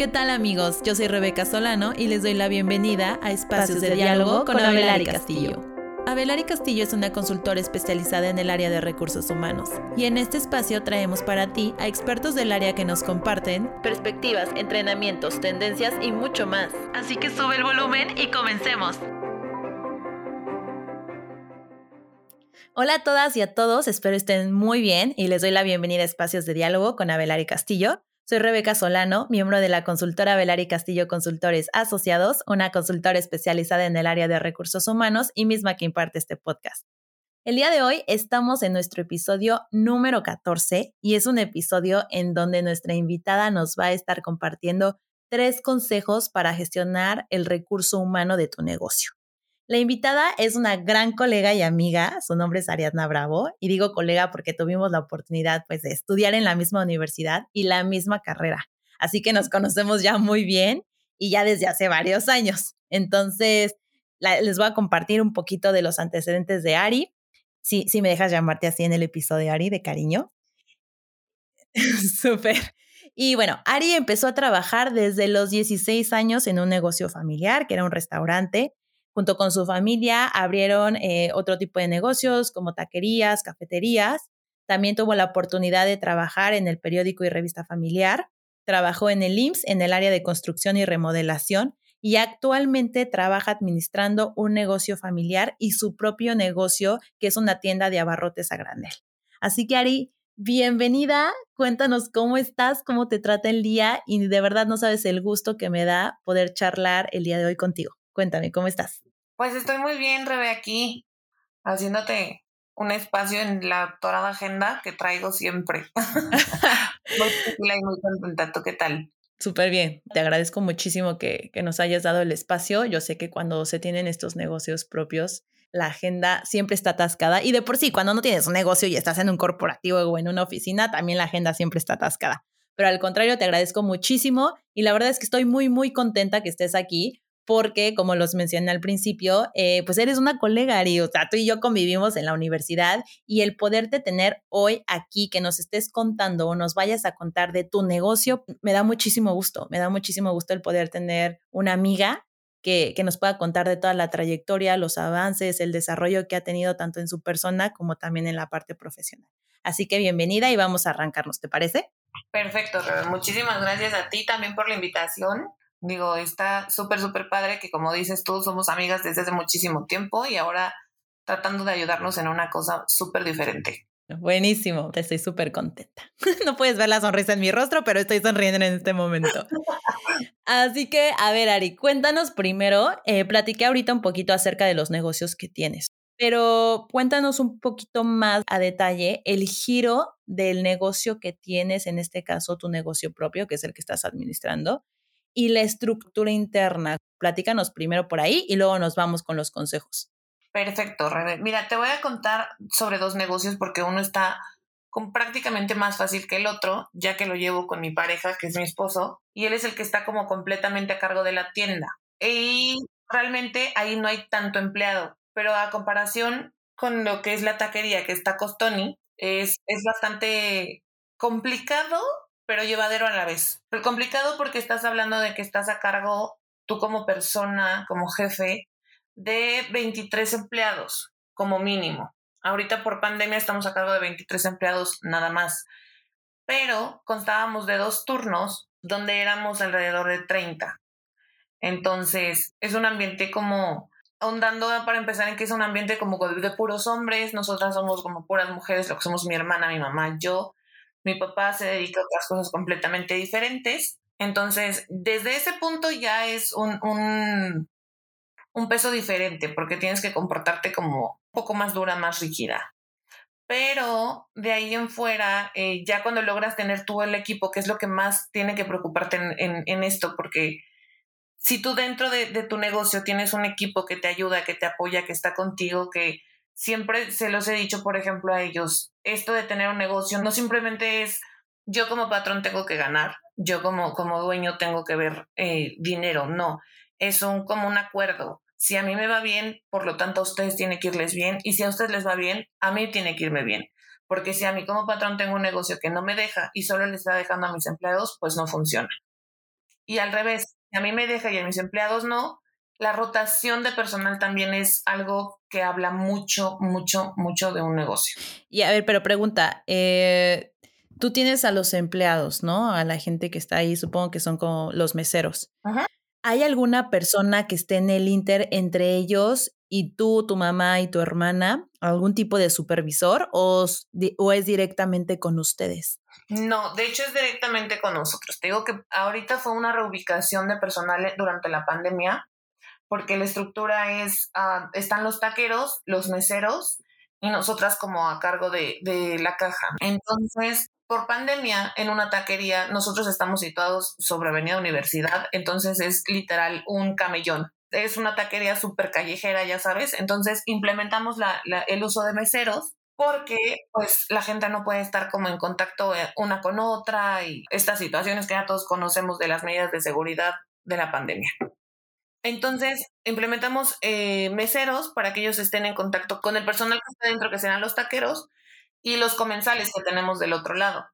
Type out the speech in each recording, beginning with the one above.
¿Qué tal amigos? Yo soy Rebeca Solano y les doy la bienvenida a Espacios, de, Diálogo con Abelari Castillo. Abelari Castillo es una consultora especializada en el área de recursos humanos y en este espacio traemos para ti a expertos del área que nos comparten perspectivas, entrenamientos, tendencias y mucho más. Así que sube el volumen y comencemos. Hola a todas y a todos, espero estén muy bien y les doy la bienvenida a Espacios de Diálogo con Abelari Castillo. Soy Rebeca Solano, miembro de la consultora Velari Castillo Consultores Asociados, una consultora especializada en el área de recursos humanos y misma que imparte este podcast. El día de hoy estamos en nuestro episodio número 14 y es un episodio en donde nuestra invitada nos va a estar compartiendo tres consejos para gestionar el recurso humano de tu negocio. La invitada es una gran colega y amiga, su nombre es Ariadna Bravo, y digo colega porque tuvimos la oportunidad pues, de estudiar en la misma universidad y la misma carrera. Así que nos conocemos ya muy bien y ya desde hace varios años. Entonces, les voy a compartir un poquito de los antecedentes de Ari. Si, si me dejas llamarte así en el episodio, Ari, de cariño. Súper. Y bueno, Ari empezó a trabajar desde los 16 años en un negocio familiar, que era un restaurante. Junto con su familia abrieron eh, otro tipo de negocios como taquerías, cafeterías. También tuvo la oportunidad de trabajar en el periódico y revista familiar. Trabajó en el IMSS en el área de construcción y remodelación y actualmente trabaja administrando un negocio familiar y su propio negocio, que es una tienda de abarrotes a granel. Así que Ari, bienvenida, cuéntanos cómo estás, cómo te trata el día y de verdad no sabes el gusto que me da poder charlar el día de hoy contigo. Cuéntame, ¿cómo estás? Pues estoy muy bien, Rebe, aquí, haciéndote un espacio en la dorada agenda que traigo siempre. muy tranquila y muy contenta. qué tal? Súper bien. Te agradezco muchísimo que, que nos hayas dado el espacio. Yo sé que cuando se tienen estos negocios propios, la agenda siempre está atascada. Y de por sí, cuando no tienes un negocio y estás en un corporativo o en una oficina, también la agenda siempre está atascada. Pero al contrario, te agradezco muchísimo y la verdad es que estoy muy, muy contenta que estés aquí porque, como los mencioné al principio, eh, pues eres una colega, Ari, o sea, tú y yo convivimos en la universidad y el poderte tener hoy aquí, que nos estés contando o nos vayas a contar de tu negocio, me da muchísimo gusto, me da muchísimo gusto el poder tener una amiga que, que, nos pueda contar de toda la trayectoria, los avances, el desarrollo que ha tenido tanto en su persona como también en la parte profesional. Así que bienvenida y vamos a arrancarnos, ¿te parece? Perfecto, Muchísimas gracias a ti también por la invitación. Digo, está súper, súper padre que como dices tú, somos amigas desde hace muchísimo tiempo y ahora tratando de ayudarnos en una cosa súper diferente. Buenísimo, estoy súper contenta. No puedes ver la sonrisa en mi rostro, pero estoy sonriendo en este momento. Así que, a ver, Ari, cuéntanos primero, eh, platiqué ahorita un poquito acerca de los negocios que tienes, pero cuéntanos un poquito más a detalle el giro del negocio que tienes, en este caso tu negocio propio, que es el que estás administrando, y la estructura interna. Platícanos primero por ahí y luego nos vamos con los consejos. Perfecto, Rebe. Mira, te voy a contar sobre dos negocios porque uno está con prácticamente más fácil que el otro, ya que lo llevo con mi pareja, que es mi esposo, y él es el que está como completamente a cargo de la tienda. Y realmente ahí no hay tanto empleado, pero a comparación con lo que es la taquería, que está Costoni, es, es bastante complicado pero llevadero a la vez. El complicado porque estás hablando de que estás a cargo tú como persona, como jefe, de 23 empleados como mínimo. Ahorita por pandemia estamos a cargo de 23 empleados nada más, pero constábamos de dos turnos donde éramos alrededor de 30. Entonces, es un ambiente como, ahondando para empezar en que es un ambiente como de puros hombres, nosotras somos como puras mujeres, lo que somos mi hermana, mi mamá, yo, mi papá se dedica a otras cosas completamente diferentes. Entonces, desde ese punto ya es un, un, peso diferente, porque tienes que comportarte como un poco más dura, más rígida. Pero de ahí en fuera, eh, ya cuando logras tener tú el equipo, que es lo que más tiene que preocuparte en, en, esto, porque si tú dentro de, de, tu negocio tienes un equipo que te ayuda, que te apoya, que está contigo, que siempre se los he dicho, por ejemplo, a ellos, esto de tener un negocio no simplemente es yo como patrón tengo que ganar, yo como, como dueño tengo que ver eh, dinero, no, es un, como un acuerdo. Si a mí me va bien, por lo tanto a ustedes tiene que irles bien, y si a ustedes les va bien, a mí tiene que irme bien. Porque si a mí como patrón tengo un negocio que no me deja y solo le está dejando a mis empleados, pues no funciona. Y al revés, si a mí me deja y a mis empleados no, la rotación de personal también es algo que habla mucho, mucho, mucho de un negocio. Y a ver, pero pregunta, eh, tú tienes a los empleados, ¿no? A la gente que está ahí, supongo que son como los meseros. ¿Hay alguna persona que esté en el Inter entre ellos y tú, tu mamá y tu hermana, algún tipo de supervisor o, o es directamente con ustedes? No, de hecho es directamente con nosotros. Te digo que ahorita fue una reubicación de personal durante la pandemia, porque la estructura es, ah, están los taqueros, los meseros y nosotras como a cargo de, de la caja. Entonces, por pandemia, en una taquería, nosotros estamos situados sobre Avenida Universidad, entonces es literal un camellón. Es una taquería súper callejera, ya sabes. Entonces implementamos la, el uso de meseros porque pues la gente no puede estar como en contacto eh, una con otra y estas situaciones que ya todos conocemos de las medidas de seguridad de la pandemia. Entonces, implementamos eh, meseros para que ellos estén en contacto con el personal que está dentro, que serán los taqueros, y los comensales que tenemos del otro lado.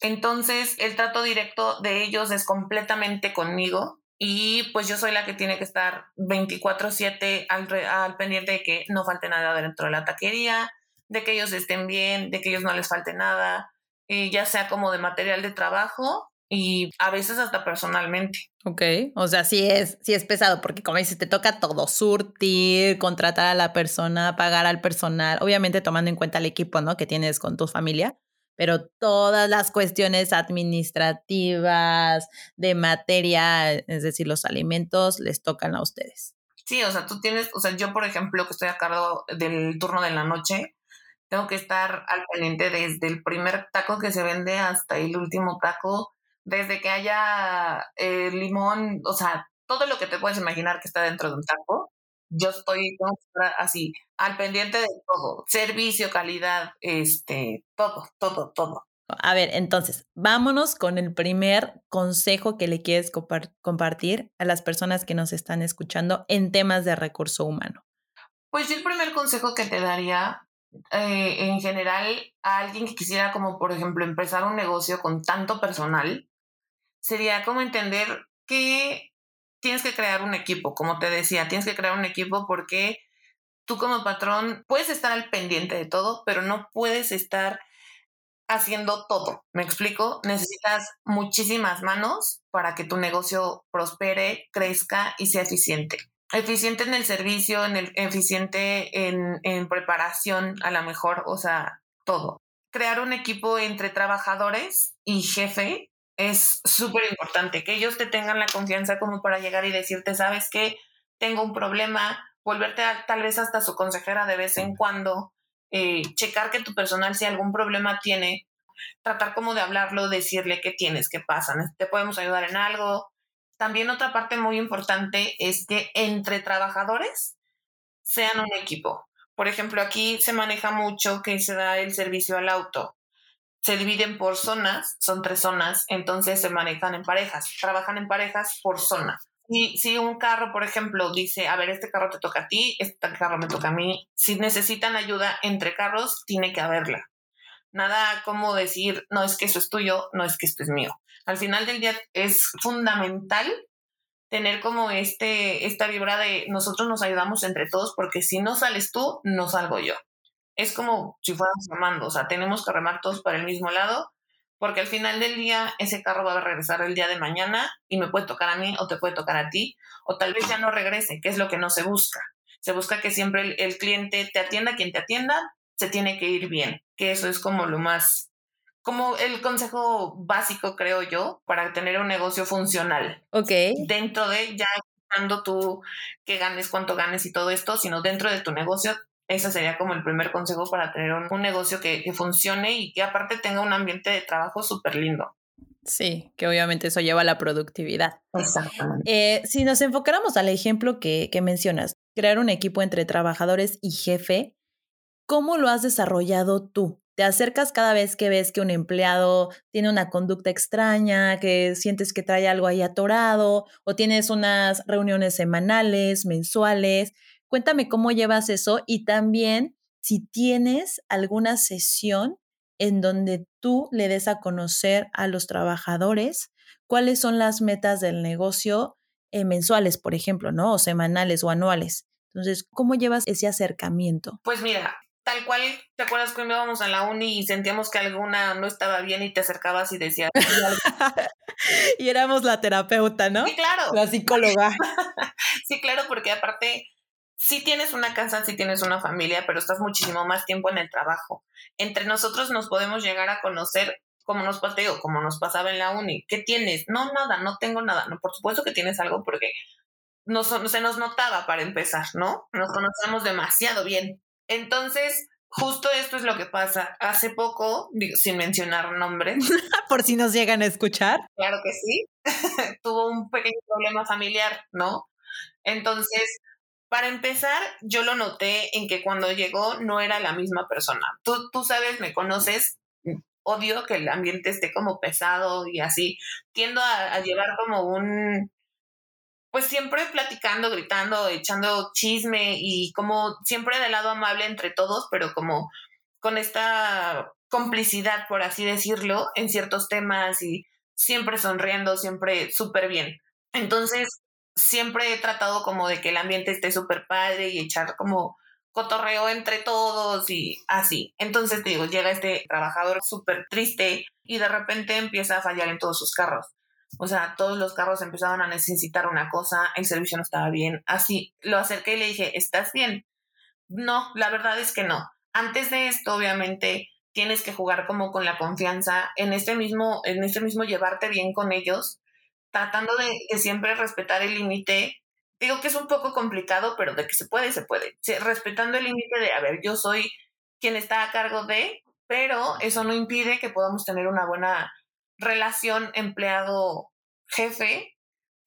Entonces, el trato directo de ellos es completamente conmigo y pues yo soy la que tiene que estar 24/7 al, al pendiente de que no falte nada dentro de la taquería, de que ellos estén bien, de que ellos no les falte nada, y ya sea como de material de trabajo y a veces hasta personalmente. Ok, o sea, sí es, sí es pesado porque como dices, te toca todo, surtir, contratar a la persona, pagar al personal, obviamente tomando en cuenta el equipo, ¿no? Que tienes con tu familia, pero todas las cuestiones administrativas, de materia, es decir, los alimentos, les tocan a ustedes. Sí, o sea, tú tienes, o sea, yo por ejemplo que estoy a cargo del turno de la noche, tengo que estar al pendiente desde el primer taco que se vende hasta el último taco desde que haya eh, limón, o sea, todo lo que te puedes imaginar que está dentro de un taco, yo estoy así al pendiente de todo, servicio, calidad, este, todo, todo, todo. A ver, entonces, vámonos con el primer consejo que le quieres compartir a las personas que nos están escuchando en temas de recurso humano. Pues yo el primer consejo que te daría eh, en general a alguien que quisiera como por ejemplo empezar un negocio con tanto personal sería como entender que tienes que crear un equipo, como te decía, tienes que crear un equipo porque tú como patrón puedes estar al pendiente de todo, pero no puedes estar haciendo todo. ¿Me explico? Necesitas muchísimas manos para que tu negocio prospere, crezca y sea eficiente. Eficiente en el servicio, en el, eficiente en, en preparación, a lo mejor, o sea, todo. Crear un equipo entre trabajadores y jefe es súper importante, que ellos te tengan la confianza como para llegar y decirte, sabes que tengo un problema, volverte tal vez hasta su consejera de vez en cuando, eh, checar que tu personal si algún problema tiene, tratar como de hablarlo, decirle qué tienes, qué pasa, te podemos ayudar en algo. También otra parte muy importante es que entre trabajadores sean un equipo. Por ejemplo, aquí se maneja mucho que se da el servicio al auto se dividen por zonas, son tres zonas, entonces se manejan en parejas, trabajan en parejas por zona. Y si un carro, por ejemplo, dice, a ver, este carro te toca a ti, este carro me toca a mí, si necesitan ayuda entre carros, tiene que haberla. Nada como decir, no es que eso es tuyo, no es que esto es mío. Al final del día es fundamental tener como este, esta vibra de nosotros nos ayudamos entre todos, porque si no sales tú, no salgo yo es como si fuéramos remando, o sea, tenemos que remar todos para el mismo lado, porque al final del día ese carro va a regresar el día de mañana y me puede tocar a mí o te puede tocar a ti, o tal vez ya no regrese, que es lo que no se busca. Se busca que siempre el, cliente te atienda, quien te atienda, se tiene que ir bien, que eso es como lo más, como el consejo básico, creo yo, para tener un negocio funcional. Ok. Dentro de ya cuando tú que ganes, cuánto ganes y todo esto, sino dentro de tu negocio ese sería como el primer consejo para tener un, negocio que, funcione y que aparte tenga un ambiente de trabajo súper lindo. Sí, que obviamente eso lleva a la productividad. Exactamente. Eh, si nos enfocáramos al ejemplo que, que mencionas, crear un equipo entre trabajadores y jefe, ¿cómo lo has desarrollado tú? te acercas cada vez que ves que un empleado tiene una conducta extraña, que sientes que trae algo ahí atorado, o tienes unas reuniones semanales, mensuales. Cuéntame cómo llevas eso y también si tienes alguna sesión en donde tú le des a conocer a los trabajadores cuáles son las metas del negocio eh, mensuales, por ejemplo, ¿no? O semanales o anuales. Entonces, ¿cómo llevas ese acercamiento? Pues mira, tal cual, ¿te acuerdas cuando íbamos a la uni y sentíamos que alguna no estaba bien y te acercabas y decías... y éramos la terapeuta, ¿no? Sí, claro. La psicóloga. sí, claro, porque aparte, sí tienes una casa, sí tienes una familia, pero estás muchísimo más tiempo en el trabajo. Entre nosotros nos podemos llegar a conocer como nos pasó, como nos pasaba en la uni. ¿Qué tienes? No, nada, no tengo nada. No, por supuesto que tienes algo porque no se nos notaba para empezar, ¿no? Nos conocemos demasiado bien. Entonces, justo esto es lo que pasa. Hace poco, sin mencionar nombres. Por si nos llegan a escuchar. Claro que sí. Tuvo un pequeño problema familiar, ¿no? Entonces, para empezar, yo lo noté en que cuando llegó no era la misma persona. Tú, tú sabes, me conoces, odio que el ambiente esté como pesado y así. Tiendo a llevar como un, pues siempre platicando, gritando, echando chisme y como siempre del lado amable entre todos, pero como con esta complicidad, por así decirlo, en ciertos temas y siempre sonriendo, siempre súper bien. Entonces, siempre he tratado como de que el ambiente esté súper padre y echar como cotorreo entre todos y así. Entonces, digo, llega este trabajador súper triste y de repente empieza a fallar en todos sus carros. O sea, todos los carros empezaban a necesitar una cosa, el servicio no estaba bien. Así, lo acerqué y le dije, ¿estás bien? No, la verdad es que no. Antes de esto, obviamente, tienes que jugar como con la confianza, en este mismo, en este mismo llevarte bien con ellos, tratando de, siempre respetar el límite. Digo que es un poco complicado, pero de que se puede, se puede. respetando el límite de, a ver, yo soy quien está a cargo de, pero eso no impide que podamos tener una buena relación empleado-jefe,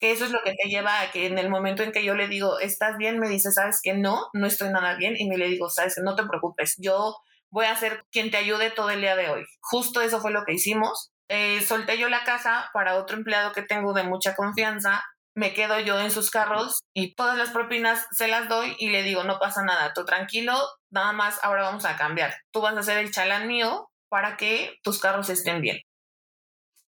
que eso es lo que te lleva a que en el momento en que yo le digo, ¿estás bien? Me dice, ¿sabes que no? No estoy nada bien. Y me le digo, ¿sabes que no te preocupes? Yo voy a ser quien te ayude todo el día de hoy. Justo eso fue lo que hicimos. Eh, solté yo la casa para otro empleado que tengo de mucha confianza. Me quedo yo en sus carros y todas las propinas se las doy y le digo, no pasa nada, tú tranquilo, nada más ahora vamos a cambiar. Tú vas a ser el chalán mío para que tus carros estén bien.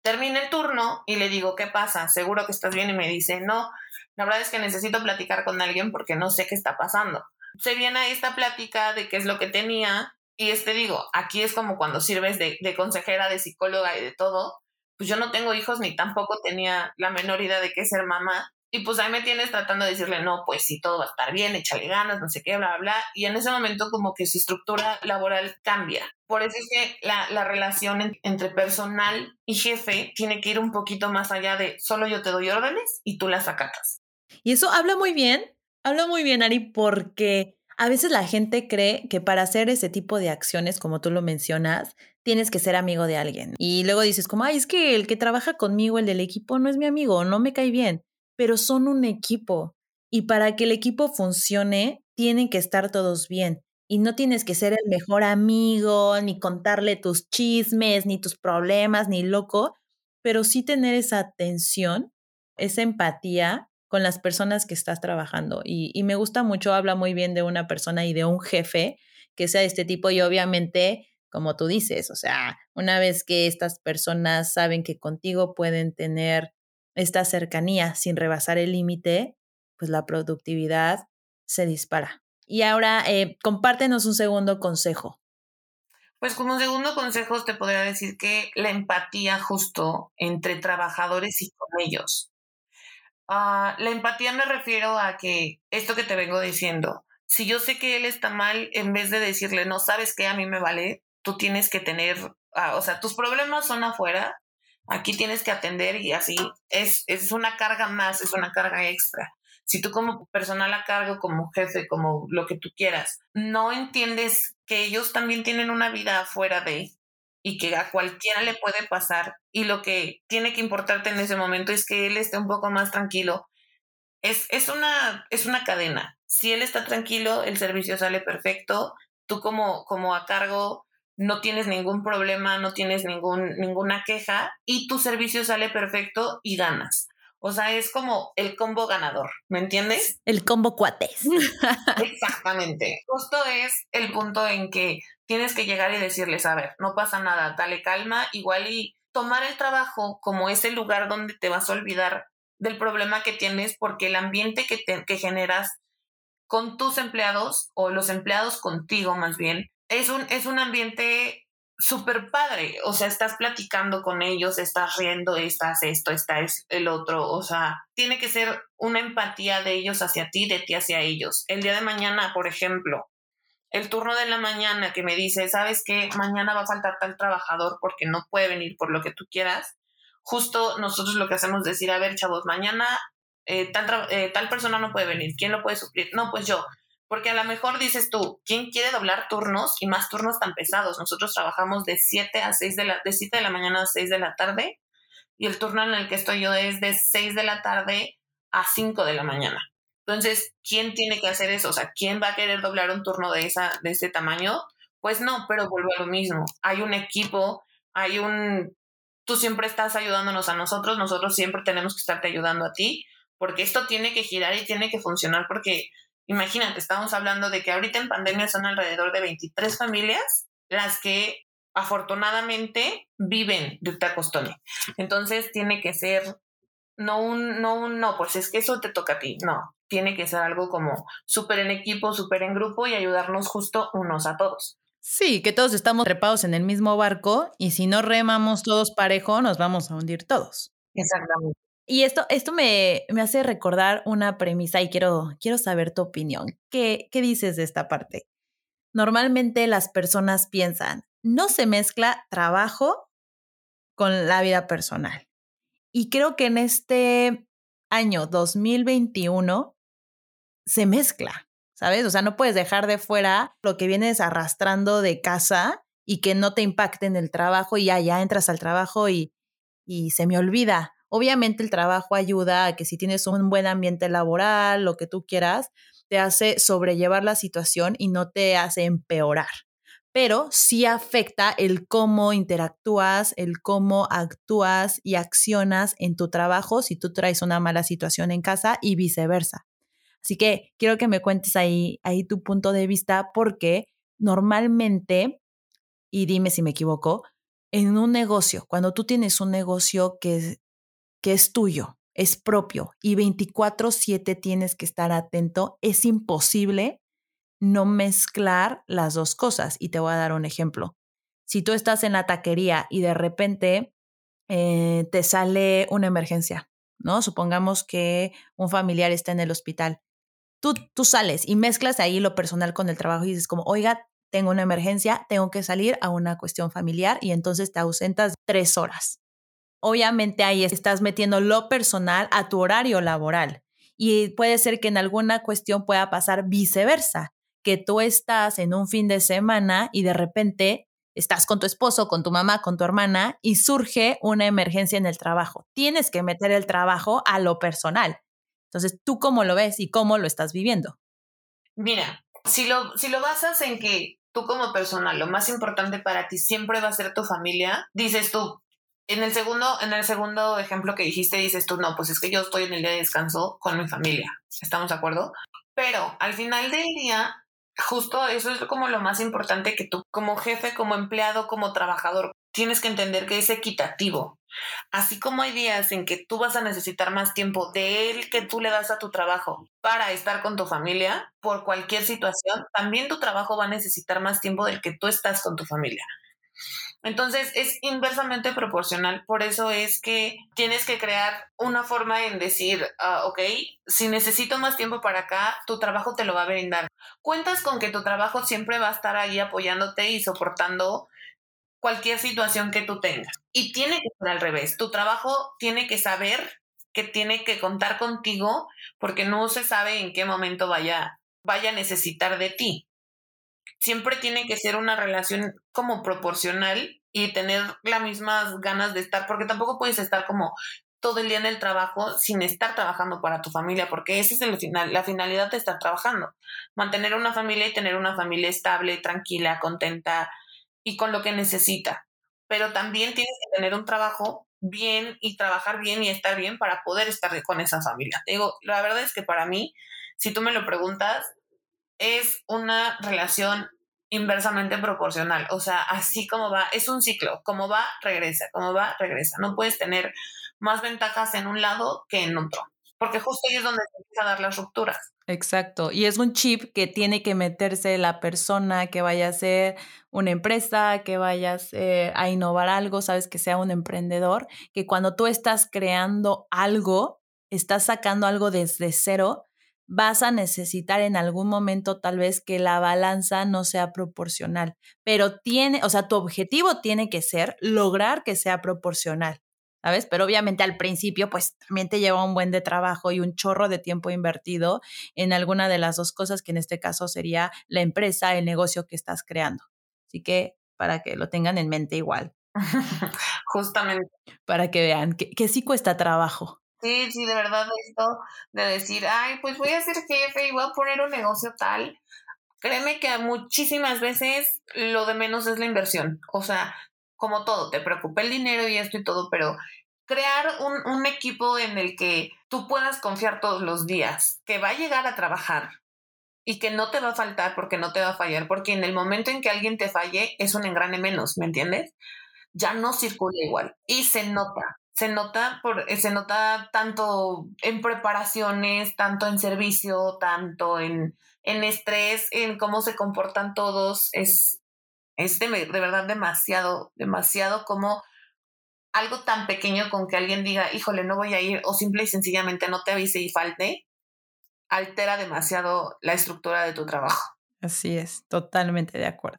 Termina el turno y le digo, ¿qué pasa? ¿Seguro que estás bien? Y me dice, no, la verdad es que necesito platicar con alguien porque no sé qué está pasando. Se viene a esta plática de qué es lo que tenía y este digo, aquí es como cuando sirves de, de consejera, de psicóloga y de todo. Pues yo no tengo hijos ni tampoco tenía la menor idea de qué ser mamá. Y pues ahí me tienes tratando de decirle, no, pues sí, todo va a estar bien, échale ganas, no sé qué, bla, bla, bla. Y en ese momento como que su estructura laboral cambia. Por eso es que la, la relación entre personal y jefe tiene que ir un poquito más allá de solo yo te doy órdenes y tú las acatas. Y eso habla muy bien, habla muy bien, Ari, porque a veces la gente cree que para hacer ese tipo de acciones, como tú lo mencionas, tienes que ser amigo de alguien. Y luego dices como, ay, es que el que trabaja conmigo, el del equipo, no es mi amigo, no me cae bien pero son un equipo y para que el equipo funcione, tienen que estar todos bien. Y no tienes que ser el mejor amigo, ni contarle tus chismes, ni tus problemas, ni loco, pero sí tener esa atención, esa empatía con las personas que estás trabajando. Y, me gusta mucho, habla muy bien de una persona y de un jefe que sea de este tipo y obviamente, como tú dices, o sea, una vez que estas personas saben que contigo pueden tener esta cercanía sin rebasar el límite, pues la productividad se dispara. Y ahora, eh, compártenos un segundo consejo. Pues como segundo consejo te podría decir que la empatía justo entre trabajadores y con ellos. Ah, la empatía me refiero a que esto que te vengo diciendo, si yo sé que él está mal, en vez de decirle, no sabes qué, a mí me vale, tú tienes que tener, ah, o sea, tus problemas son afuera, aquí tienes que atender y así es, es una carga más, es una carga extra. Si tú como personal a cargo, como jefe, como lo que tú quieras, no entiendes que ellos también tienen una vida afuera de y que a cualquiera le puede pasar y lo que tiene que importarte en ese momento es que él esté un poco más tranquilo. Es, es, una, es una cadena. Si él está tranquilo, el servicio sale perfecto. Tú como, como a cargo no tienes ningún problema, no tienes ningún, ninguna queja y tu servicio sale perfecto y ganas. O sea, es como el combo ganador, ¿me entiendes? El combo cuates. Exactamente. Justo es el punto en que tienes que llegar y decirles, a ver, no pasa nada, dale calma, igual y tomar el trabajo como ese lugar donde te vas a olvidar del problema que tienes porque el ambiente que, que generas con tus empleados o los empleados contigo más bien es un, es un ambiente súper padre, o sea, estás platicando con ellos, estás riendo, estás esto, estás el otro, o sea, tiene que ser una empatía de ellos hacia ti, de ti hacia ellos. El día de mañana, por ejemplo, el turno de la mañana que me dice, ¿sabes qué? Mañana va a faltar tal trabajador porque no puede venir por lo que tú quieras. Justo nosotros lo que hacemos es decir, a ver, chavos, mañana eh, tal, eh, tal persona no puede venir, ¿quién lo puede suplir? No, pues yo porque a lo mejor dices tú, ¿quién quiere doblar turnos y más turnos tan pesados? Nosotros trabajamos de 7 a 6 de la, de 7 de la mañana a 6 de la tarde y el turno en el que estoy yo es de 6 de la tarde a 5 de la mañana. Entonces, ¿quién tiene que hacer eso? O sea, ¿quién va a querer doblar un turno de, esa, de ese tamaño? Pues no, pero vuelvo a lo mismo. Hay un equipo, hay un... Tú siempre estás ayudándonos a nosotros, nosotros siempre tenemos que estarte ayudando a ti, porque esto tiene que girar y tiene que funcionar porque Imagínate, estamos hablando de que ahorita en pandemia son alrededor de 23 familias las que afortunadamente viven de Tacostone. Entonces tiene que ser no un, no un, no, pues es que eso te toca a ti, no, tiene que ser algo como súper en equipo, súper en grupo y ayudarnos justo unos a todos. Sí, que todos estamos trepados en el mismo barco y si no remamos todos parejo, nos vamos a hundir todos. Exactamente. Y esto, esto me, me, hace recordar una premisa y quiero, quiero saber tu opinión. ¿Qué, ¿Qué dices de esta parte? Normalmente las personas piensan, no se mezcla trabajo con la vida personal. Y creo que en este año 2021 se mezcla, ¿sabes? O sea, no puedes dejar de fuera lo que vienes arrastrando de casa y que no te impacte en el trabajo y ya, entras al trabajo y, y se me olvida Obviamente el trabajo ayuda a que si tienes un buen ambiente laboral, lo que tú quieras, te hace sobrellevar la situación y no te hace empeorar. Pero sí afecta el cómo interactúas, el cómo actúas y accionas en tu trabajo si tú traes una mala situación en casa y viceversa. Así que quiero que me cuentes ahí, ahí tu punto de vista porque normalmente, y dime si me equivoco, en un negocio, cuando tú tienes un negocio que que es tuyo, es propio y 24/7 tienes que estar atento, es imposible no mezclar las dos cosas. Y te voy a dar un ejemplo. Si tú estás en la taquería y de repente eh, te sale una emergencia, ¿no? Supongamos que un familiar está en el hospital. Tú, tú sales y mezclas ahí lo personal con el trabajo y dices como, oiga, tengo una emergencia, tengo que salir a una cuestión familiar y entonces te ausentas tres horas obviamente ahí estás metiendo lo personal a tu horario laboral. Y puede ser que en alguna cuestión pueda pasar viceversa, que tú estás en un fin de semana y de repente estás con tu esposo, con tu mamá, con tu hermana y surge una emergencia en el trabajo. Tienes que meter el trabajo a lo personal. Entonces, ¿tú cómo lo ves y cómo lo estás viviendo? Mira, si lo, si lo basas en que tú como persona, lo más importante para ti siempre va a ser tu familia, dices tú, en el segundo, en el segundo ejemplo que dijiste, dices tú, no, pues es que yo estoy en el día de descanso con mi familia. ¿Estamos de acuerdo? Pero al final del día, justo eso es como lo más importante que tú, como jefe, como empleado, como trabajador, tienes que entender que es equitativo. Así como hay días en que tú vas a necesitar más tiempo de él que tú le das a tu trabajo para estar con tu familia por cualquier situación, también tu trabajo va a necesitar más tiempo del que tú estás con tu familia. Entonces es inversamente proporcional, por eso es que tienes que crear una forma en decir, uh, ok, si necesito más tiempo para acá, tu trabajo te lo va a brindar. Cuentas con que tu trabajo siempre va a estar ahí apoyándote y soportando cualquier situación que tú tengas. Y tiene que ser al revés, tu trabajo tiene que saber que tiene que contar contigo porque no se sabe en qué momento vaya, vaya a necesitar de ti siempre tiene que ser una relación como proporcional y tener las mismas ganas de estar, porque tampoco puedes estar como todo el día en el trabajo sin estar trabajando para tu familia, porque esa es el final, la finalidad de estar trabajando. Mantener una familia y tener una familia estable, tranquila, contenta y con lo que necesita. Pero también tienes que tener un trabajo bien y trabajar bien y estar bien para poder estar con esa familia. Te digo, la verdad es que para mí, si tú me lo preguntas, es una relación inversamente proporcional. O sea, así como va, es un ciclo. Como va, regresa. Como va, regresa. No puedes tener más ventajas en un lado que en otro. Porque justo ahí es donde se empieza a dar las rupturas. Exacto. Y es un chip que tiene que meterse la persona que vaya a ser una empresa, que vayas a innovar algo, sabes, que sea un emprendedor, que cuando tú estás creando algo, estás sacando algo desde cero, vas a necesitar en algún momento tal vez que la balanza no sea proporcional, pero tiene, o sea, tu objetivo tiene que ser lograr que sea proporcional. ¿Sabes? Pero obviamente al principio, pues también te lleva un buen de trabajo y un chorro de tiempo invertido en alguna de las dos cosas, que en este caso sería la empresa, el negocio que estás creando. Así que para que lo tengan en mente igual. Justamente. Para que vean que, que sí cuesta trabajo. Sí, sí, de verdad esto de decir, ay, pues voy a ser jefe y voy a poner un negocio tal. Créeme que muchísimas veces lo de menos es la inversión. O sea, como todo, te preocupa el dinero y esto y todo, pero crear un, un equipo en el que tú puedas confiar todos los días, que va a llegar a trabajar y que no te va a faltar porque no te va a fallar, porque en el momento en que alguien te falle es un engrane menos, ¿me entiendes? Ya no circula igual y se nota, se nota por eh, se nota tanto en preparaciones, tanto en servicio, tanto en, en estrés, en cómo se comportan todos, es, es de, de verdad demasiado, demasiado como algo tan pequeño con que alguien diga, híjole, no voy a ir, o simple y sencillamente no te avise y falte, altera demasiado la estructura de tu trabajo. Así es, totalmente de acuerdo.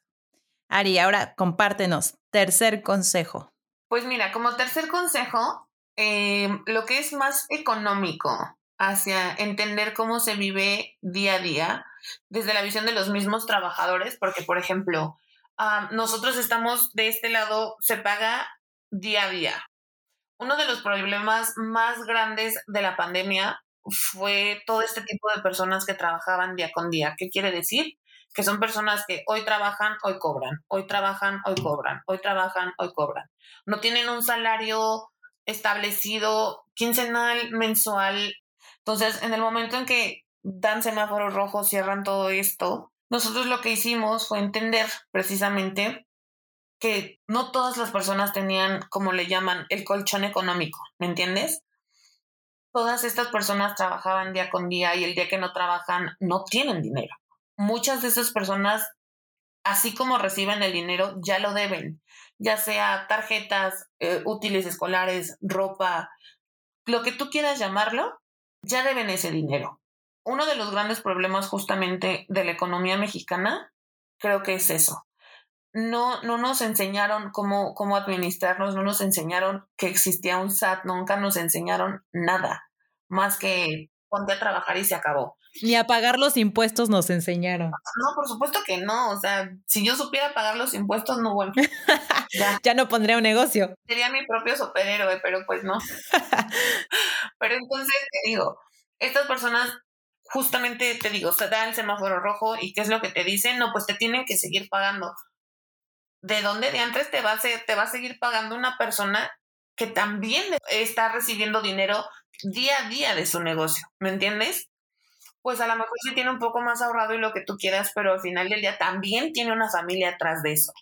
Ari, ahora compártenos, tercer consejo. Pues mira, como tercer consejo, eh, lo que es más económico hacia entender cómo se vive día a día desde la visión de los mismos trabajadores, porque por ejemplo, ah, nosotros estamos de este lado, se paga día a día. Uno de los problemas más grandes de la pandemia fue todo este tipo de personas que trabajaban día con día. ¿Qué quiere decir? Que son personas que hoy trabajan, hoy cobran, hoy trabajan, hoy cobran, hoy trabajan, hoy cobran. No tienen un salario establecido quincenal, mensual. Entonces, en el momento en que dan semáforos rojos, cierran todo esto, nosotros lo que hicimos fue entender precisamente que no todas las personas tenían, como le llaman, el colchón económico, ¿me entiendes? Todas estas personas trabajaban día con día y el día que no trabajan no tienen dinero. Muchas de esas personas, así como reciben el dinero, ya lo deben, ya sea tarjetas, eh, útiles escolares, ropa, lo que tú quieras llamarlo, ya deben ese dinero. Uno de los grandes problemas justamente de la economía mexicana creo que es eso no, no nos enseñaron cómo, cómo administrarnos, no nos enseñaron que existía un SAT, nunca nos enseñaron nada, más que ponte a trabajar y se acabó. Ni a pagar los impuestos nos enseñaron. No, por supuesto que no. O sea, si yo supiera pagar los impuestos, no, bueno. Ya, ya no pondría un negocio. Sería mi propio superhéroe, pero pues no. pero entonces te digo, estas personas justamente te digo, se da el semáforo rojo y ¿qué es lo que te dicen? No, pues te tienen que seguir pagando. ¿de dónde de antes te va, a te va a seguir pagando una persona que también está recibiendo dinero día a día de su negocio? ¿Me entiendes? Pues a lo mejor sí tiene un poco más ahorrado y lo que tú quieras, pero al final del día también tiene una familia atrás de eso.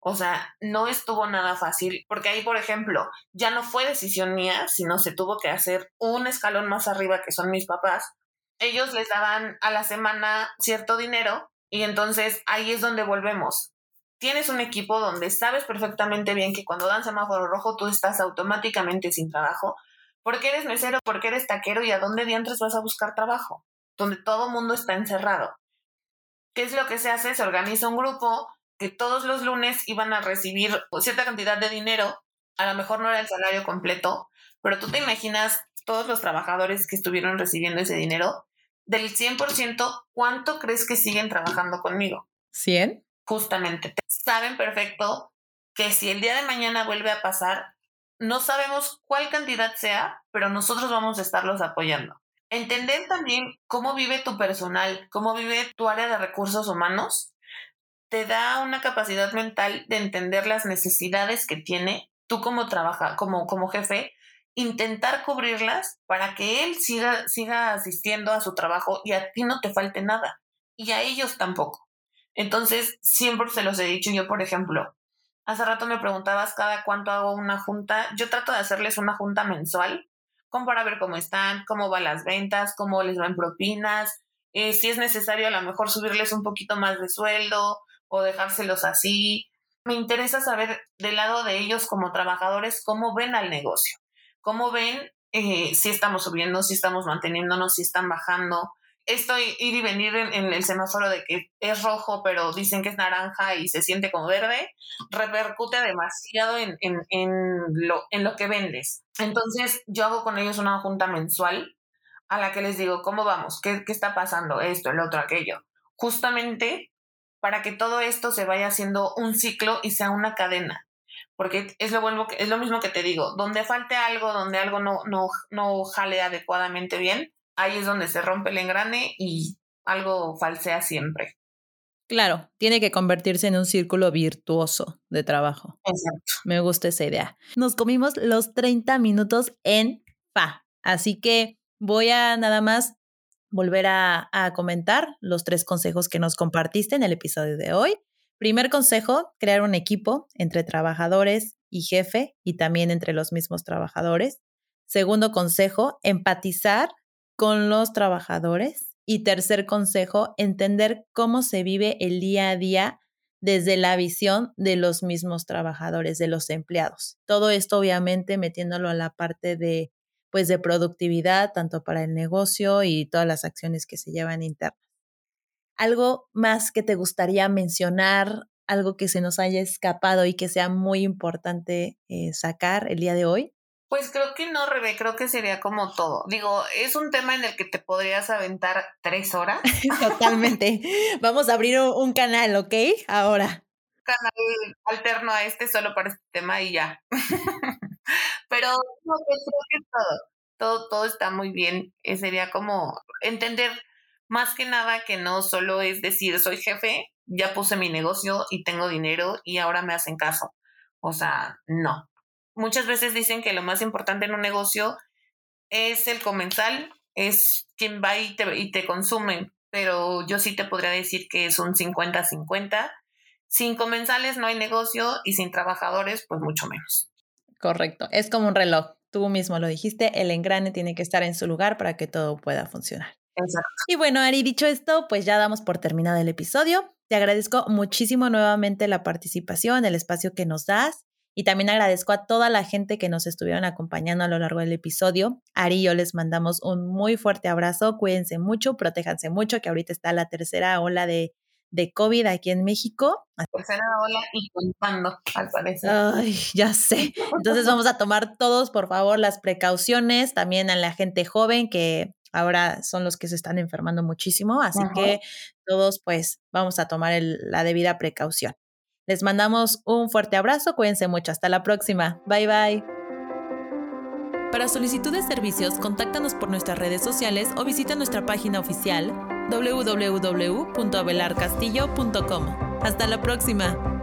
O sea, no estuvo nada fácil, porque ahí, por ejemplo, ya no fue decisión mía, sino se tuvo que hacer un escalón más arriba, que son mis papás. Ellos les daban a la semana cierto dinero y entonces ahí es donde volvemos tienes un equipo donde sabes perfectamente bien que cuando dan semáforo rojo tú estás automáticamente sin trabajo, porque eres mesero, porque eres taquero y a dónde diantres vas a buscar trabajo, donde todo mundo está encerrado. ¿Qué es lo que se hace? Se organiza un grupo que todos los lunes iban a recibir cierta cantidad de dinero, a lo mejor no era el salario completo, pero tú te imaginas todos los trabajadores que estuvieron recibiendo ese dinero, del 100%, ¿cuánto crees que siguen trabajando conmigo? ¿100? Justamente saben perfecto que si el día de mañana vuelve a pasar, no sabemos cuál cantidad sea, pero nosotros vamos a estarlos apoyando. Entender también cómo vive tu personal, cómo vive tu área de recursos humanos, te da una capacidad mental de entender las necesidades que tiene tú como trabaja, como, como jefe, intentar cubrirlas para que él siga, siga asistiendo a su trabajo y a ti no te falte nada. Y a ellos tampoco. Entonces, siempre se los he dicho yo, por ejemplo, hace rato me preguntabas cada cuánto hago una junta. Yo trato de hacerles una junta mensual, como para ver cómo están, cómo van las ventas, cómo les van propinas, eh, si es necesario a lo mejor subirles un poquito más de sueldo o dejárselos así. Me interesa saber del lado de ellos como trabajadores cómo ven al negocio cómo ven eh, si estamos subiendo, si estamos manteniéndonos, si están bajando. Esto ir y venir en, el semáforo de que es rojo, pero dicen que es naranja y se siente como verde, repercute demasiado en, lo, en lo que vendes. Entonces, yo hago con ellos una junta mensual a la que les digo, ¿cómo vamos? ¿Qué, qué está pasando? Esto, el otro, aquello. Justamente para que todo esto se vaya haciendo un ciclo y sea una cadena porque es lo, bueno, es lo mismo que te digo, donde falte algo, donde algo no, no, no jale adecuadamente bien, ahí es donde se rompe el engrane y algo falsea siempre. Claro, tiene que convertirse en un círculo virtuoso de trabajo. Exacto. Me gusta esa idea. Nos comimos los 30 minutos en fa, así que voy a nada más volver a, a comentar los tres consejos que nos compartiste en el episodio de hoy. Primer consejo, crear un equipo entre trabajadores y jefe y también entre los mismos trabajadores. Segundo consejo, empatizar con los trabajadores. Y tercer consejo, entender cómo se vive el día a día desde la visión de los mismos trabajadores, de los empleados. Todo esto obviamente metiéndolo a la parte de pues de productividad tanto para el negocio y todas las acciones que se llevan internas. ¿Algo más que te gustaría mencionar? ¿Algo que se nos haya escapado y que sea muy importante eh, sacar el día de hoy? Pues creo que no, Rebe, creo que sería como todo. Digo, es un tema en el que te podrías aventar tres horas. Totalmente. Vamos a abrir un, canal, ¿ok? Ahora. Canal alterno a este solo para este tema y ya. Pero no, pues creo que todo, todo, todo está muy bien. Eh, sería como entender más que nada que no solo es decir, soy jefe, ya puse mi negocio y tengo dinero y ahora me hacen caso. O sea, no. Muchas veces dicen que lo más importante en un negocio es el comensal, es quien va y te, y te consume, pero yo sí te podría decir que es un 50-50. Sin comensales no hay negocio y sin trabajadores, pues mucho menos. Correcto, es como un reloj. Tú mismo lo dijiste, el engrane tiene que estar en su lugar para que todo pueda funcionar. Y bueno, Ari, dicho esto, pues ya damos por terminado el episodio. Te agradezco muchísimo nuevamente la participación, el espacio que nos das. Y también agradezco a toda la gente que nos estuvieron acompañando a lo largo del episodio. Ari y yo les mandamos un muy fuerte abrazo. Cuídense mucho, protéjanse mucho, que ahorita está la tercera ola de, de COVID aquí en México. Tercera ola y contando, al parecer. Ay, ya sé. Entonces vamos a tomar todos, por favor, las precauciones. También a la gente joven que ahora son los que se están enfermando muchísimo, así que todos pues vamos a tomar la debida precaución. Les mandamos un fuerte abrazo, cuídense mucho, hasta la próxima, bye bye. Para solicitud de servicios, contáctanos por nuestras redes sociales o visita nuestra página oficial www.abelarcastillo.com. Hasta la próxima.